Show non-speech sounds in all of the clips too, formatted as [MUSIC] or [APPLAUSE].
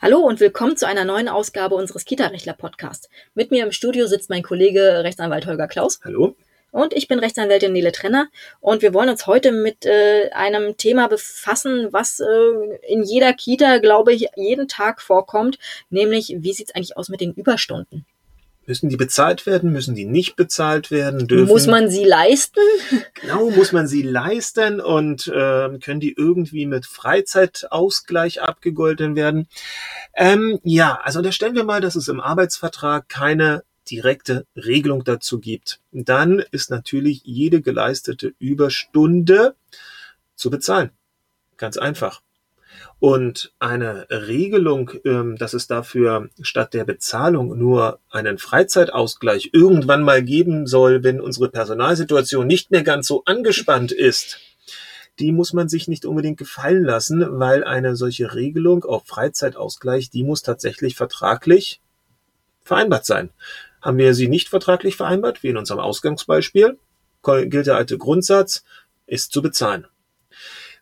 Hallo und willkommen zu einer neuen Ausgabe unseres Kita-Rechtler-Podcasts. Mit mir im Studio sitzt mein Kollege Rechtsanwalt Holger Klaus. Hallo. Und ich bin Rechtsanwältin Nele Trenner und wir wollen uns heute mit äh, einem Thema befassen, was äh, in jeder Kita, glaube ich, jeden Tag vorkommt, nämlich wie sieht es eigentlich aus mit den Überstunden? Müssen die bezahlt werden? Müssen die nicht bezahlt werden? Dürfen? Muss man sie leisten? [LAUGHS] Genau, muss man sie leisten und äh, können die irgendwie mit Freizeitausgleich abgegolten werden? Ähm, ja, also unterstellen wir mal, dass es im Arbeitsvertrag keine direkte Regelung dazu gibt. Dann ist natürlich jede geleistete Überstunde zu bezahlen. Ganz einfach. Und eine Regelung, ähm, dass es dafür statt der Bezahlung nur einen Freizeitausgleich irgendwann mal geben soll, wenn unsere Personalsituation nicht mehr ganz so angespannt ist, die muss man sich nicht unbedingt gefallen lassen, weil eine solche Regelung auf Freizeitausgleich, die muss tatsächlich vertraglich vereinbart sein. Haben wir sie nicht vertraglich vereinbart, wie in unserem Ausgangsbeispiel, gilt der alte Grundsatz, ist zu bezahlen.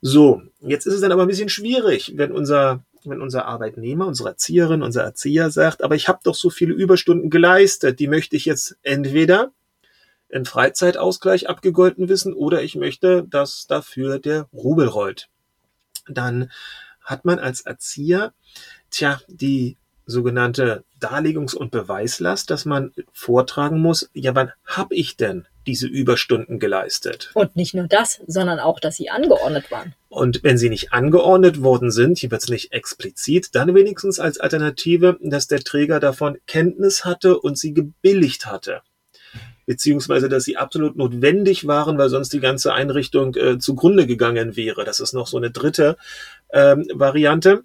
So, jetzt ist es dann aber ein bisschen schwierig, wenn unser wenn unser Arbeitnehmer, unsere Erzieherin, unser Erzieher sagt, aber ich habe doch so viele Überstunden geleistet, die möchte ich jetzt entweder in Freizeitausgleich abgegolten wissen oder ich möchte, dass dafür der Rubel rollt. Dann hat man als Erzieher, tja, die sogenannte Darlegungs- und Beweislast, dass man vortragen muss, ja, wann habe ich denn diese Überstunden geleistet? Und nicht nur das, sondern auch, dass sie angeordnet waren. Und wenn sie nicht angeordnet worden sind, hier wird es nicht explizit, dann wenigstens als Alternative, dass der Träger davon Kenntnis hatte und sie gebilligt hatte. Beziehungsweise, dass sie absolut notwendig waren, weil sonst die ganze Einrichtung äh, zugrunde gegangen wäre. Das ist noch so eine dritte ähm, Variante.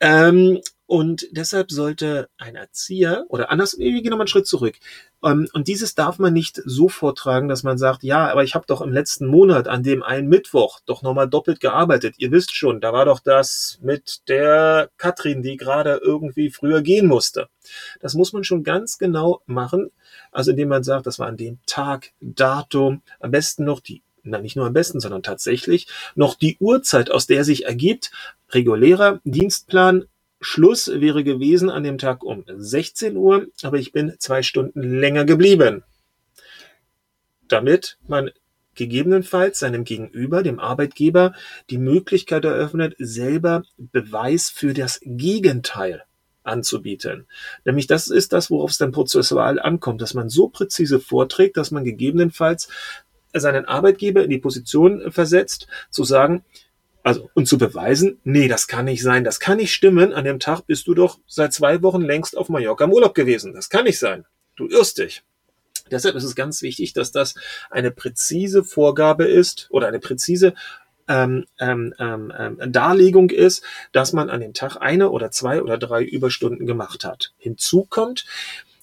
Ähm, und deshalb sollte ein Erzieher oder anders, wir gehen nochmal einen Schritt zurück. Ähm, und dieses darf man nicht so vortragen, dass man sagt, ja, aber ich habe doch im letzten Monat an dem einen Mittwoch doch nochmal doppelt gearbeitet. Ihr wisst schon, da war doch das mit der Katrin, die gerade irgendwie früher gehen musste. Das muss man schon ganz genau machen. Also indem man sagt, das war an dem Tag, Datum, am besten noch die na, nicht nur am besten, sondern tatsächlich noch die Uhrzeit, aus der sich ergibt, regulärer Dienstplan Schluss wäre gewesen an dem Tag um 16 Uhr, aber ich bin zwei Stunden länger geblieben. Damit man gegebenenfalls seinem Gegenüber, dem Arbeitgeber, die Möglichkeit eröffnet, selber Beweis für das Gegenteil anzubieten. Nämlich das ist das, worauf es dann prozessual ankommt, dass man so präzise vorträgt, dass man gegebenenfalls seinen Arbeitgeber in die Position versetzt, zu sagen, also, und zu beweisen, nee, das kann nicht sein, das kann nicht stimmen. An dem Tag bist du doch seit zwei Wochen längst auf Mallorca im Urlaub gewesen. Das kann nicht sein. Du irrst dich. Deshalb ist es ganz wichtig, dass das eine präzise Vorgabe ist oder eine präzise ähm, ähm, ähm, ähm Darlegung ist, dass man an dem Tag eine oder zwei oder drei Überstunden gemacht hat. Hinzu kommt,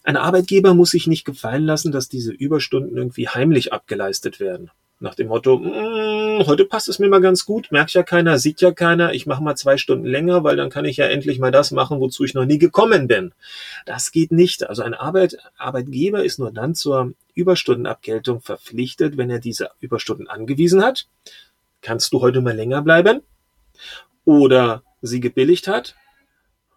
ein Arbeitgeber muss sich nicht gefallen lassen, dass diese Überstunden irgendwie heimlich abgeleistet werden. Nach dem Motto, mm, heute passt es mir mal ganz gut, merkt ja keiner, sieht ja keiner, ich mache mal zwei Stunden länger, weil dann kann ich ja endlich mal das machen, wozu ich noch nie gekommen bin. Das geht nicht. Also ein Arbeit, Arbeitgeber ist nur dann zur Überstundenabgeltung verpflichtet, wenn er diese Überstunden angewiesen hat. Kannst du heute mal länger bleiben? Oder sie gebilligt hat,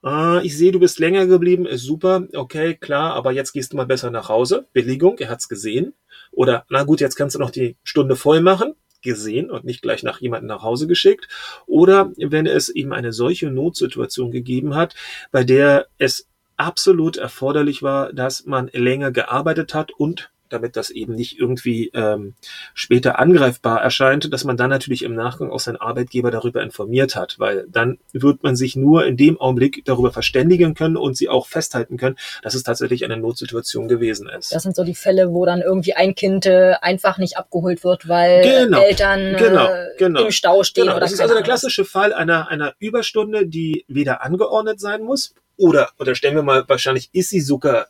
Ah, ich sehe, du bist länger geblieben, ist super, okay, klar, aber jetzt gehst du mal besser nach Hause. Billigung, er hat's gesehen. Oder, na gut, jetzt kannst du noch die Stunde voll machen, gesehen und nicht gleich nach jemandem nach Hause geschickt. Oder wenn es ihm eine solche Notsituation gegeben hat, bei der es absolut erforderlich war, dass man länger gearbeitet hat und damit das eben nicht irgendwie ähm, später angreifbar erscheint, dass man dann natürlich im Nachgang auch seinen Arbeitgeber darüber informiert hat, weil dann wird man sich nur in dem Augenblick darüber verständigen können und sie auch festhalten können, dass es tatsächlich eine Notsituation gewesen ist. Das sind so die Fälle, wo dann irgendwie ein Kind äh, einfach nicht abgeholt wird, weil genau, Eltern genau, äh, genau, im Stau stehen. Genau. Oder das ist also der klassische Fall einer, einer Überstunde, die weder angeordnet sein muss oder, oder stellen wir mal, wahrscheinlich ist sie sogar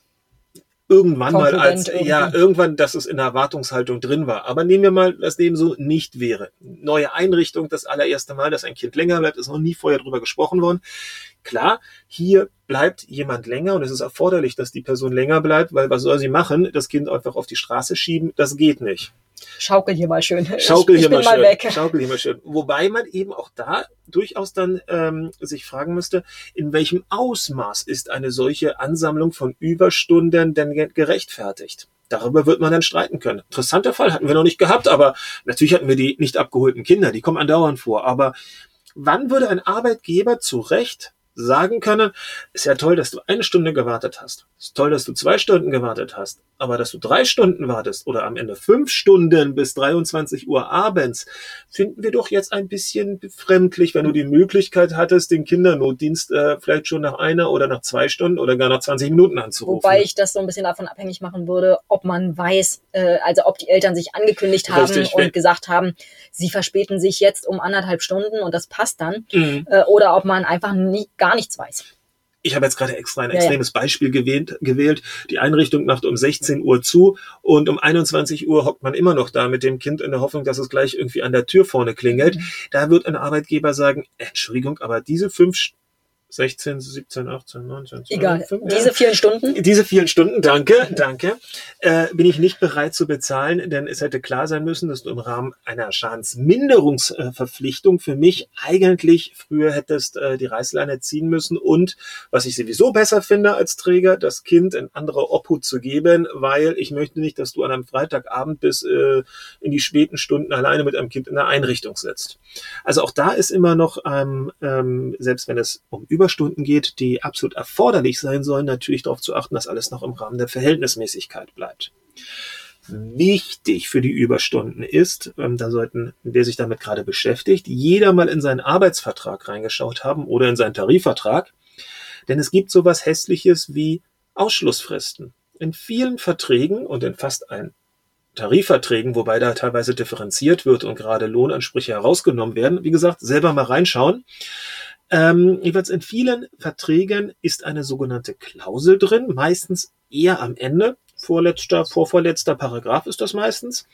irgendwann mal als, irgendwie. ja, irgendwann, dass es in der Erwartungshaltung drin war. Aber nehmen wir mal, dass dem so nicht wäre. Neue Einrichtung, das allererste Mal, dass ein Kind länger bleibt, ist noch nie vorher drüber gesprochen worden. Klar, hier bleibt jemand länger und es ist erforderlich, dass die Person länger bleibt, weil was soll sie machen? Das Kind einfach auf die Straße schieben, das geht nicht. Schaukel hier mal schön. Schaukel ich, hier ich mal, schön. weg. Schaukel hier mal schön. Wobei man eben auch da durchaus dann ähm, sich fragen müsste, in welchem Ausmaß ist eine solche Ansammlung von Überstunden denn gerechtfertigt? Darüber wird man dann streiten können. Interessanter Fall hatten wir noch nicht gehabt, aber natürlich hatten wir die nicht abgeholten Kinder, die kommen andauernd vor. Aber wann würde ein Arbeitgeber zu Recht sagen können, ist ja toll, dass du eine Stunde gewartet hast. Ist toll, dass du zwei Stunden gewartet hast. Aber dass du drei Stunden wartest oder am Ende fünf Stunden bis 23 Uhr abends, finden wir doch jetzt ein bisschen befremdlich, wenn du die Möglichkeit hattest, den Kindernotdienst äh, vielleicht schon nach einer oder nach zwei Stunden oder gar nach 20 Minuten anzurufen. Wobei ich das so ein bisschen davon abhängig machen würde, ob man weiß, äh, also ob die Eltern sich angekündigt haben Richtig, und gesagt haben, sie verspäten sich jetzt um anderthalb Stunden und das passt dann. Mhm. Äh, oder ob man einfach nie, gar nichts weiß. Ich habe jetzt gerade extra ein Ja, ja. extremes Beispiel gewählt, gewählt. Die Einrichtung macht um 16 Uhr zu und um 21 Uhr hockt man immer noch da mit dem Kind in der Hoffnung, dass es gleich irgendwie an der Tür vorne klingelt. Mhm. Da wird ein Arbeitgeber sagen, Entschuldigung, aber diese fünf, 16, 17, 18, 19, 20, Egal. 5, Diese vielen Stunden. diese vielen Stunden, danke, danke, äh, bin ich nicht bereit zu bezahlen, denn es hätte klar sein müssen, dass du im Rahmen einer Schadensminderungsverpflichtung für mich eigentlich früher hättest äh, die Reißleine ziehen müssen und, was ich sowieso besser finde als Träger, das Kind in andere Obhut zu geben, weil ich möchte nicht, dass du an einem Freitagabend bis äh, in die späten Stunden alleine mit einem Kind in der Einrichtung sitzt. Also auch da ist immer noch, ähm, ähm, selbst wenn es um Überstunden geht, die absolut erforderlich sein sollen, natürlich darauf zu achten, dass alles noch im Rahmen der Verhältnismäßigkeit bleibt. Wichtig für die Überstunden ist, ähm, da sollten, wer sich damit gerade beschäftigt, jeder mal in seinen Arbeitsvertrag reingeschaut haben oder in seinen Tarifvertrag, denn es gibt sowas Hässliches wie Ausschlussfristen. In vielen Verträgen und in fast allen Tarifverträgen, wobei da teilweise differenziert wird und gerade Lohnansprüche herausgenommen werden. Wie gesagt, selber mal reinschauen. Ähm, jeweils in vielen Verträgen ist eine sogenannte Klausel drin, meistens eher am Ende. Vorletzter, vorvorletzter Paragraph ist das meistens.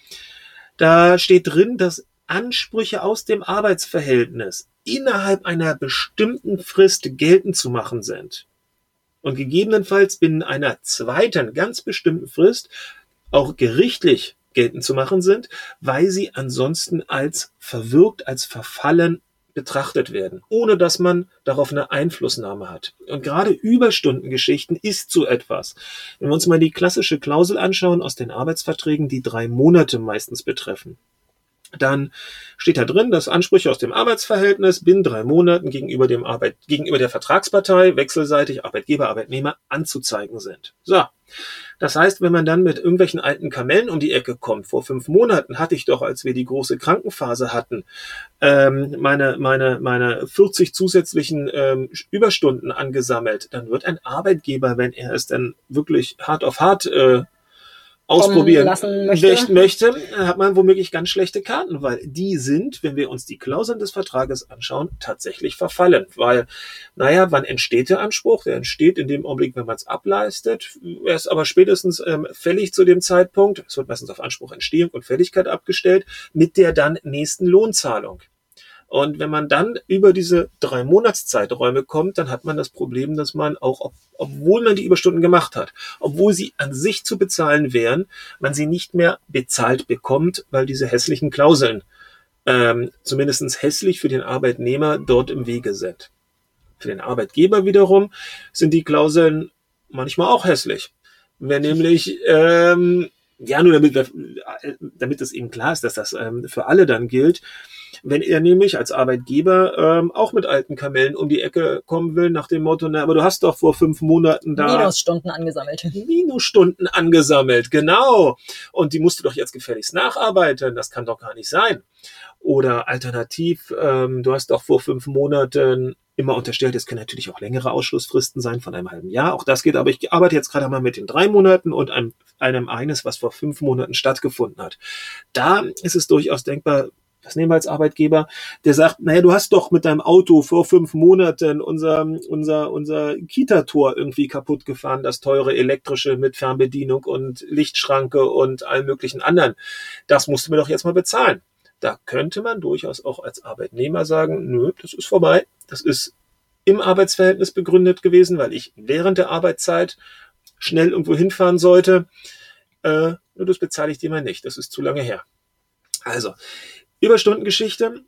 Da steht drin, dass Ansprüche aus dem Arbeitsverhältnis innerhalb einer bestimmten Frist geltend zu machen sind. Und gegebenenfalls binnen einer zweiten, ganz bestimmten Frist auch gerichtlich geltend zu machen sind, weil sie ansonsten als verwirkt, als verfallen betrachtet werden, ohne dass man darauf eine Einflussnahme hat. Und gerade Überstundengeschichten ist so etwas. Wenn wir uns mal die klassische Klausel anschauen aus den Arbeitsverträgen, die drei Monate meistens betreffen, dann steht da drin, dass Ansprüche aus dem Arbeitsverhältnis binnen drei Monaten gegenüber dem Arbeit, gegenüber der Vertragspartei wechselseitig Arbeitgeber, Arbeitnehmer anzuzeigen sind. So. Das heißt, wenn man dann mit irgendwelchen alten Kamellen um die Ecke kommt, vor fünf Monaten hatte ich doch, als wir die große Krankenphase hatten, ähm, meine, meine, meine 40 zusätzlichen ähm, Überstunden angesammelt, dann wird ein Arbeitgeber, wenn er es dann wirklich hart auf hart äh, ausprobieren möchte. möchte, hat man womöglich ganz schlechte Karten, weil die sind, wenn wir uns die Klauseln des Vertrages anschauen, tatsächlich verfallen. Weil, naja, wann entsteht der Anspruch? Der entsteht in dem Augenblick, wenn man es ableistet. Er ist aber spätestens ähm, fällig zu dem Zeitpunkt, es wird meistens auf Anspruchentstehung und Fälligkeit abgestellt, mit der dann nächsten Lohnzahlung. Und wenn man dann über diese drei Monatszeiträume kommt, dann hat man das Problem, dass man auch, ob, obwohl man die Überstunden gemacht hat, obwohl sie an sich zu bezahlen wären, man sie nicht mehr bezahlt bekommt, weil diese hässlichen Klauseln ähm, zumindest hässlich für den Arbeitnehmer dort im Wege sind. Für den Arbeitgeber wiederum sind die Klauseln manchmal auch hässlich. Wenn nämlich ähm, ja, nur damit, wir, damit es eben klar ist, dass das ähm, für alle dann gilt. Wenn er nämlich als Arbeitgeber ähm, auch mit alten Kamellen um die Ecke kommen will, nach dem Motto, na, aber du hast doch vor fünf Monaten da Minusstunden angesammelt. Minusstunden angesammelt, genau. Und die musst du doch jetzt gefälligst nacharbeiten. Das kann doch gar nicht sein. Oder alternativ, ähm, du hast doch vor fünf Monaten immer unterstellt, es können natürlich auch längere Ausschlussfristen sein von einem halben Jahr. Auch das geht, aber ich arbeite jetzt gerade mal mit den drei Monaten und einem, einem eines, was vor fünf Monaten stattgefunden hat. Da ist es durchaus denkbar, was nehmen wir als Arbeitgeber, der sagt, naja, du hast doch mit deinem Auto vor fünf Monaten unser, unser, unser Kita-Tor irgendwie kaputt gefahren, das teure elektrische mit Fernbedienung und Lichtschranke und allen möglichen anderen. Das musst du mir doch jetzt mal bezahlen. Da könnte man durchaus auch als Arbeitnehmer sagen, nö, das ist vorbei. Das ist im Arbeitsverhältnis begründet gewesen, weil ich während der Arbeitszeit schnell irgendwo hinfahren sollte. Äh, nur das bezahle ich dir mal nicht. Das ist zu lange her. Also, Überstundengeschichte,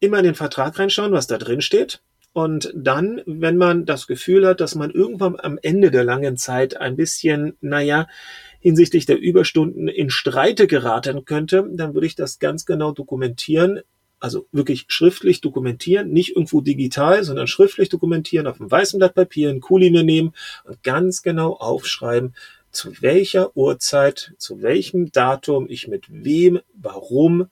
immer in den Vertrag reinschauen, was da drin steht. Und dann, wenn man das Gefühl hat, dass man irgendwann am Ende der langen Zeit ein bisschen, naja, hinsichtlich der Überstunden in Streite geraten könnte, dann würde ich das ganz genau dokumentieren, also wirklich schriftlich dokumentieren, nicht irgendwo digital, sondern schriftlich dokumentieren, auf einem weißen Blatt Papier, einen Kuli mir nehmen und ganz genau aufschreiben, zu welcher Uhrzeit, zu welchem Datum ich mit wem, warum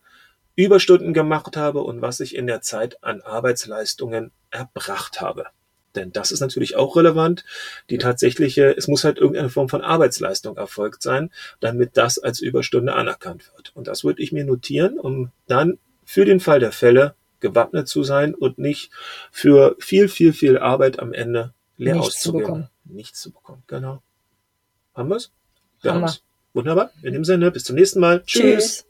Überstunden gemacht habe und was ich in der Zeit an Arbeitsleistungen erbracht habe. Denn das ist natürlich auch relevant. Die tatsächliche, es muss halt irgendeine Form von Arbeitsleistung erfolgt sein, damit das als Überstunde anerkannt wird. Und das würde ich mir notieren, um dann für den Fall der Fälle gewappnet zu sein und nicht für viel, viel, viel Arbeit am Ende leer Nichts auszugehen. Zu bekommen. Nichts zu bekommen, genau. Haben wir's? Wir Haben haben's. Wunderbar. In dem Sinne, bis zum nächsten Mal. Tschüss. Tschüss.